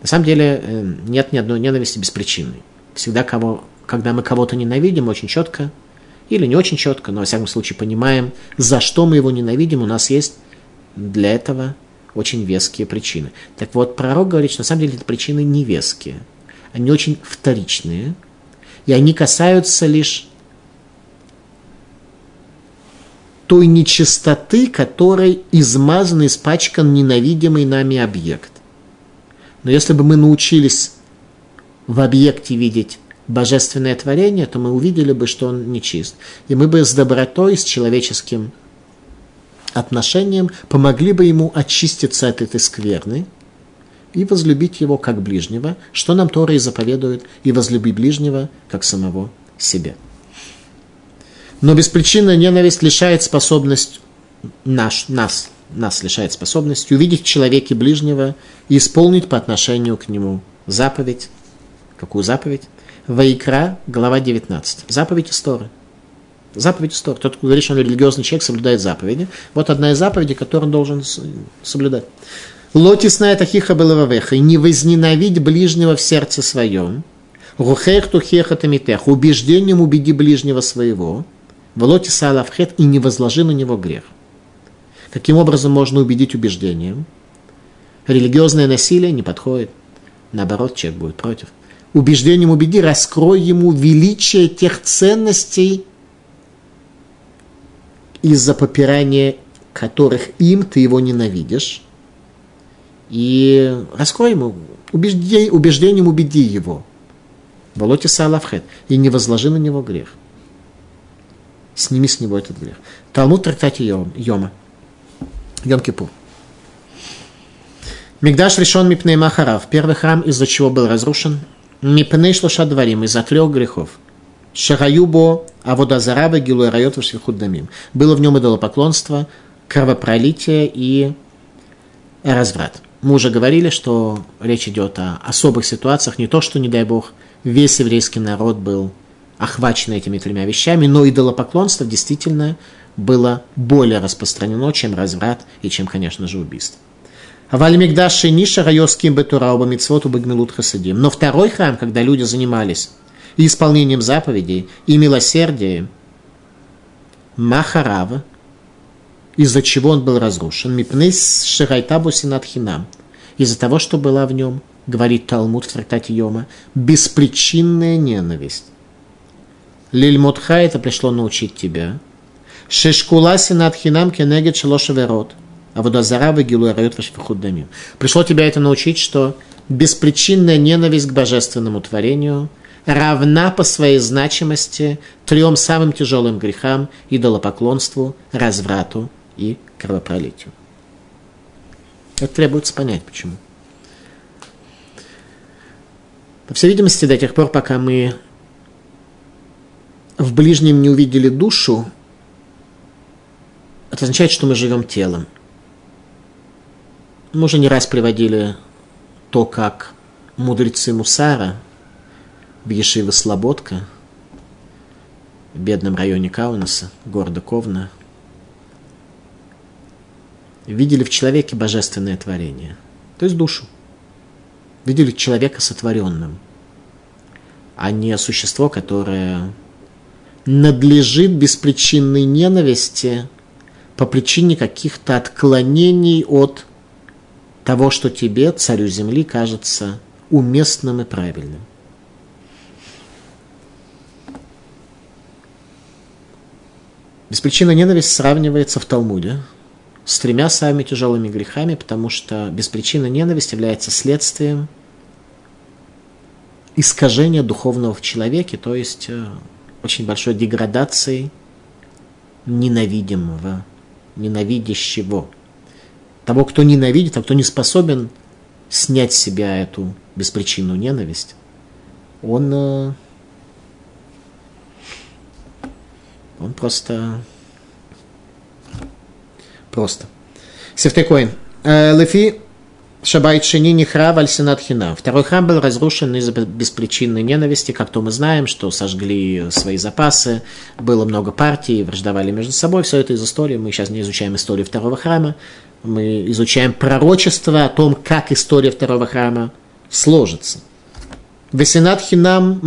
На самом деле э, нет ни одной ненависти беспричинной. Всегда, кого, когда мы кого-то ненавидим, очень четко, или не очень четко, но во всяком случае понимаем, за что мы его ненавидим, у нас есть для этого очень веские причины. Так вот, пророк говорит, что на самом деле эти причины не веские. Они очень вторичные, и они касаются лишь той нечистоты, которой измазан, испачкан ненавидимый нами объект. Но если бы мы научились в объекте видеть божественное творение, то мы увидели бы, что он нечист. И мы бы с добротой, с человеческим отношениям помогли бы ему очиститься от этой скверны и возлюбить его как ближнего, что нам Тора и заповедует, и возлюби ближнего как самого себя. Но беспричинная ненависть лишает способность наш, нас, нас лишает способности увидеть в человеке ближнего и исполнить по отношению к нему заповедь. Какую заповедь? Ваикра, глава 19. Заповедь истории. Заповедь истории. Тот, кто говорит, что он религиозный человек, соблюдает заповеди. Вот одна из заповедей, которую он должен соблюдать. Лотисная тахиха белававеха. И не возненавидь ближнего в сердце своем. Рухех тухеха тамитех. Убеждением убеди ближнего своего. Волотиса алавхет. И не возложи на него грех. Каким образом можно убедить убеждением? Религиозное насилие не подходит. Наоборот, человек будет против. Убеждением убеди, раскрой ему величие тех ценностей, из-за попирания которых им ты его ненавидишь. И раскрой ему, убеждением, убеждением убеди его. Волоте Салавхет. И не возложи на него грех. Сними с него этот грех. Талмуд трактате Йома. Йом-Кипур. Мигдаш решен Мипней Махарав. Первый храм, из-за чего был разрушен. Мипней шлоша дворим, из-за трех грехов. Шараюбо, Аводазараба, Гилуя Райот, Вашихуддамим. Было в нем идолопоклонство, кровопролитие и разврат. Мы уже говорили, что речь идет о особых ситуациях, не то, что, не дай бог, весь еврейский народ был охвачен этими тремя вещами, но идолопоклонство действительно было более распространено, чем разврат и чем, конечно же, убийство. Вальмигдаши Ниша Райоским Бетура Оба Мицвоту Багмилут Хасадим. Но второй храм, когда люди занимались и исполнением заповедей, и милосердием, Махарава, из-за чего он был разрушен, Мипнейс Ширайтабу Синатхинам, из-за того, что была в нем, говорит Талмуд в трактате Йома, беспричинная ненависть. Лильмотха это пришло научить тебя. Шешкула Синатхинам кенегет шалошаверот. А водозара вагилу райот вашфихуддамим. Пришло тебя это научить, что беспричинная ненависть к божественному творению – равна по своей значимости трем самым тяжелым грехам – идолопоклонству, разврату и кровопролитию. Это требуется понять, почему. По всей видимости, до тех пор, пока мы в ближнем не увидели душу, это означает, что мы живем телом. Мы уже не раз приводили то, как мудрецы Мусара – в Ешиве Слободка, в бедном районе Каунаса, города Ковна, видели в человеке божественное творение, то есть душу. Видели человека сотворенным, а не существо, которое надлежит беспричинной ненависти по причине каких-то отклонений от того, что тебе, царю земли, кажется уместным и правильным. Беспричинная ненависть сравнивается в Талмуде с тремя самыми тяжелыми грехами, потому что беспричинная ненависть является следствием искажения духовного в человеке, то есть э, очень большой деградации ненавидимого, ненавидящего. Того, кто ненавидит, а кто не способен снять с себя эту беспричинную ненависть, он э, Он просто... Просто. Сефтекоин. Э, Лефи Шабайт Шини Нихра Вальсинат Хина. Второй храм был разрушен из-за беспричинной ненависти, как то мы знаем, что сожгли свои запасы, было много партий, враждовали между собой. Все это из истории. Мы сейчас не изучаем историю второго храма. Мы изучаем пророчество о том, как история второго храма сложится – Весенат хинам.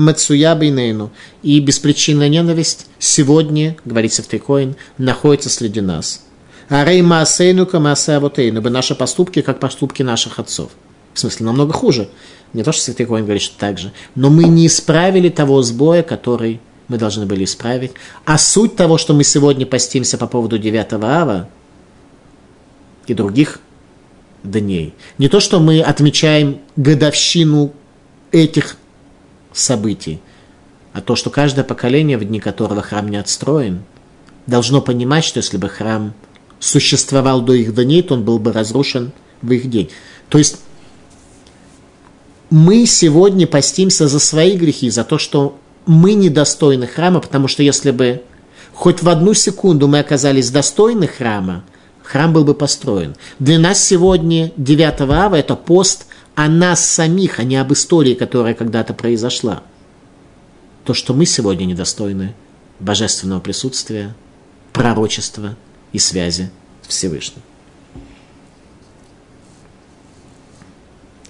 И беспричинная ненависть сегодня, говорится в Тейкоин, находится среди нас. Арей маасейну камаасеавотейну. Бы наши поступки, как поступки наших отцов. В смысле, намного хуже. Не то, что Святой Коин говорит, что так же. Но мы не исправили того сбоя, который мы должны были исправить. А суть того, что мы сегодня постимся по поводу 9 ава и других дней, не то, что мы отмечаем годовщину этих событий, а то, что каждое поколение, в дни которого храм не отстроен, должно понимать, что если бы храм существовал до их дней, то он был бы разрушен в их день. То есть мы сегодня постимся за свои грехи, за то, что мы недостойны храма, потому что если бы хоть в одну секунду мы оказались достойны храма, храм был бы построен. Для нас сегодня 9 ава – это пост о нас самих, а не об истории, которая когда-то произошла. То, что мы сегодня недостойны божественного присутствия, пророчества и связи с Всевышним.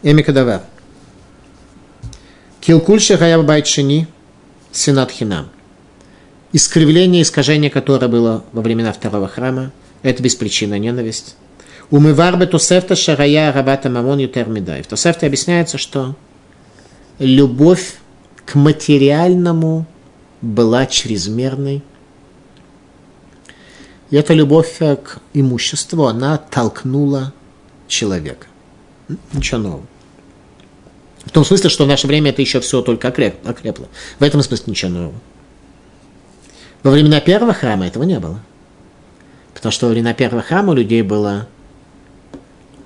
Эми Кадавар. Килкуль Шахаяв Байчини, Сенат Хинам. Искривление, искажение, которое было во времена второго храма, это беспричинная ненависть. Умывар бы Тосефта Шарая Равата Мамон Ютер Медай. В Тосефте объясняется, что любовь к материальному была чрезмерной. И эта любовь к имуществу, она толкнула человека. Ничего нового. В том смысле, что в наше время это еще все только окрепло. В этом смысле ничего нового. Во времена первого храма этого не было. Потому что во времена первого храма у людей было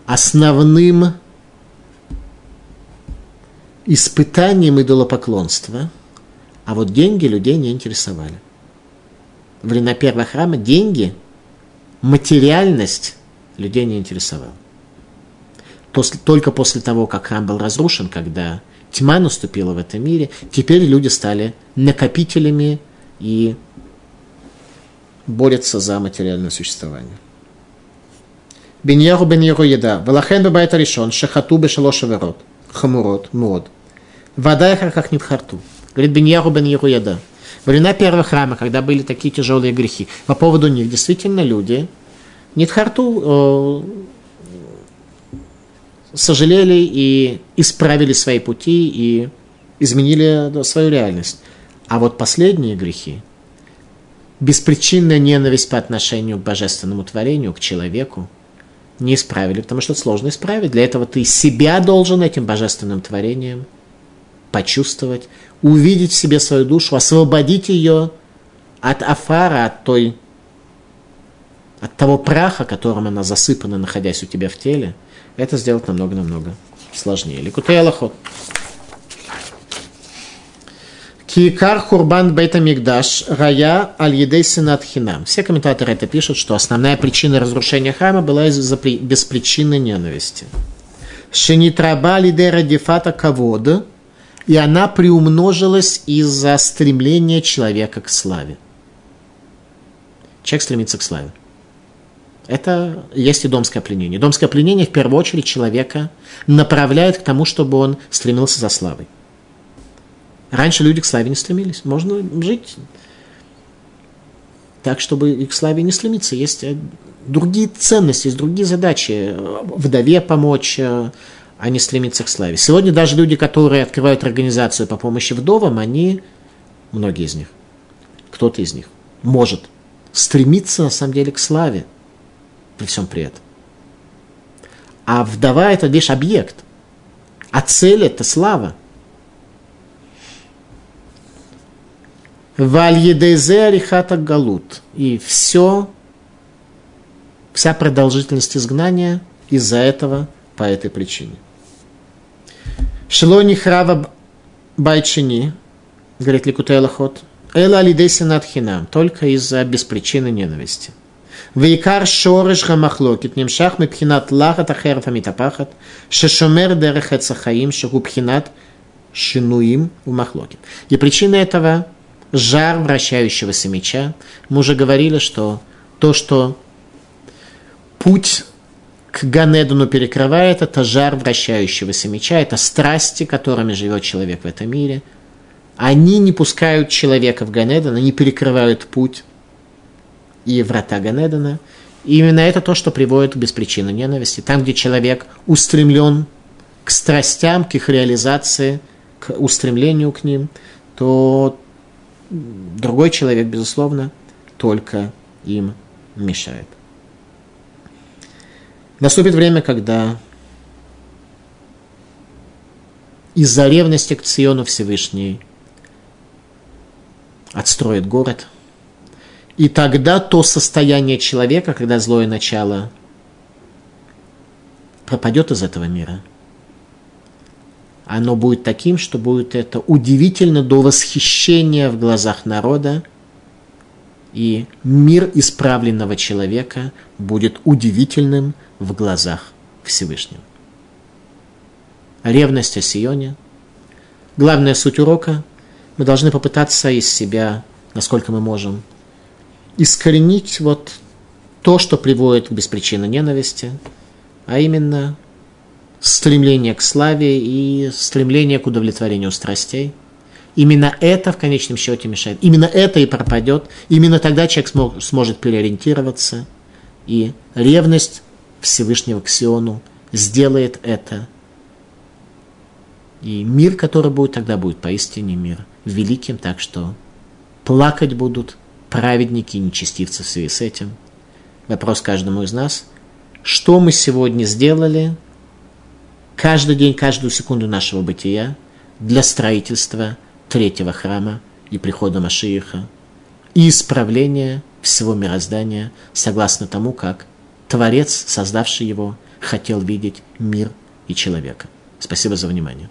основным испытанием идолопоклонства, а вот деньги людей не интересовали. Времена первого храма деньги, материальность людей не интересовала. Только после того, как храм был разрушен, когда тьма наступила в этом мире, теперь люди стали накопителями и борются за материальное существование. Беньяру бен еда. Валахен бабайта решен. Шахату бешалош аверот. Хамурот. Мод. Вода не в харту. Говорит Беньяру бен еда. Времена первого храма, когда были такие тяжелые грехи, по поводу них действительно люди Нитхарту э, сожалели и исправили свои пути и изменили свою реальность. А вот последние грехи, беспричинная ненависть по отношению к божественному творению, к человеку, не исправили, потому что это сложно исправить. Для этого ты себя должен этим божественным творением почувствовать, увидеть в себе свою душу, освободить ее от афара, от той от того праха, которым она засыпана, находясь у тебя в теле, это сделать намного-намного сложнее. Ликутей Аллахот. Кикар Хурбан Бейта Мигдаш Рая Аль Едей Сенат Хинам. Все комментаторы это пишут, что основная причина разрушения храма была из-за беспричинной ненависти. Шенитраба Лидера Дефата Кавода, и она приумножилась из-за стремления человека к славе. Человек стремится к славе. Это есть и домское пленение. Домское пленение в первую очередь человека направляет к тому, чтобы он стремился за славой. Раньше люди к славе не стремились. Можно жить так, чтобы и к славе не стремиться. Есть э, другие ценности, есть другие задачи. Вдове помочь, э, а не стремиться к славе. Сегодня даже люди, которые открывают организацию по помощи вдовам, они, многие из них, кто-то из них, может стремиться на самом деле к славе при всем при этом. А вдова это лишь объект, а цель это слава. Вальедезе арихата галут. И все, вся продолжительность изгнания из-за этого, по этой причине. Шелони храва байчини, говорит Ликутей Лахот, эла алидеси надхинам, только из-за беспричины ненависти. Вейкар шореш гамахлокит, немшах мипхинат лахат ахерфа митапахат, шешомер дерехет сахаим, шагубхинат шинуим в махлокит. И причина этого – жар вращающегося меча. Мы уже говорили, что то, что путь к Ганедуну перекрывает, это жар вращающегося меча, это страсти, которыми живет человек в этом мире. Они не пускают человека в Ганедон, они перекрывают путь и врата Ганедана. И именно это то, что приводит к беспричинной ненависти. Там, где человек устремлен к страстям, к их реализации, к устремлению к ним, то другой человек, безусловно, только им мешает. Наступит время, когда из-за ревности к Циону Всевышний отстроит город – И тогда то состояние человека, когда злое начало пропадет из этого мира, оно будет таким, что будет это удивительно до восхищения в глазах народа, и мир исправленного человека будет удивительным в глазах Всевышнего. Ревность о Сионе. Главная суть урока – мы должны попытаться из себя, насколько мы можем, искоренить вот то, что приводит к беспричинной ненависти, а именно стремление к славе и стремление к удовлетворению страстей. Именно это в конечном счете мешает. Именно это и пропадет. Именно тогда человек смог, сможет переориентироваться. И ревность Всевышнего к Сиону сделает это. И мир, который будет, тогда будет поистине мир великим, так что плакать будут праведники и нечестивцы в связи с этим. Вопрос каждому из нас. Что мы сегодня сделали каждый день, каждую секунду нашего бытия для строительства третьего храма и прихода Машииха и исправления всего мироздания согласно тому, как Творец, создавший его, хотел видеть мир и человека. Спасибо за внимание.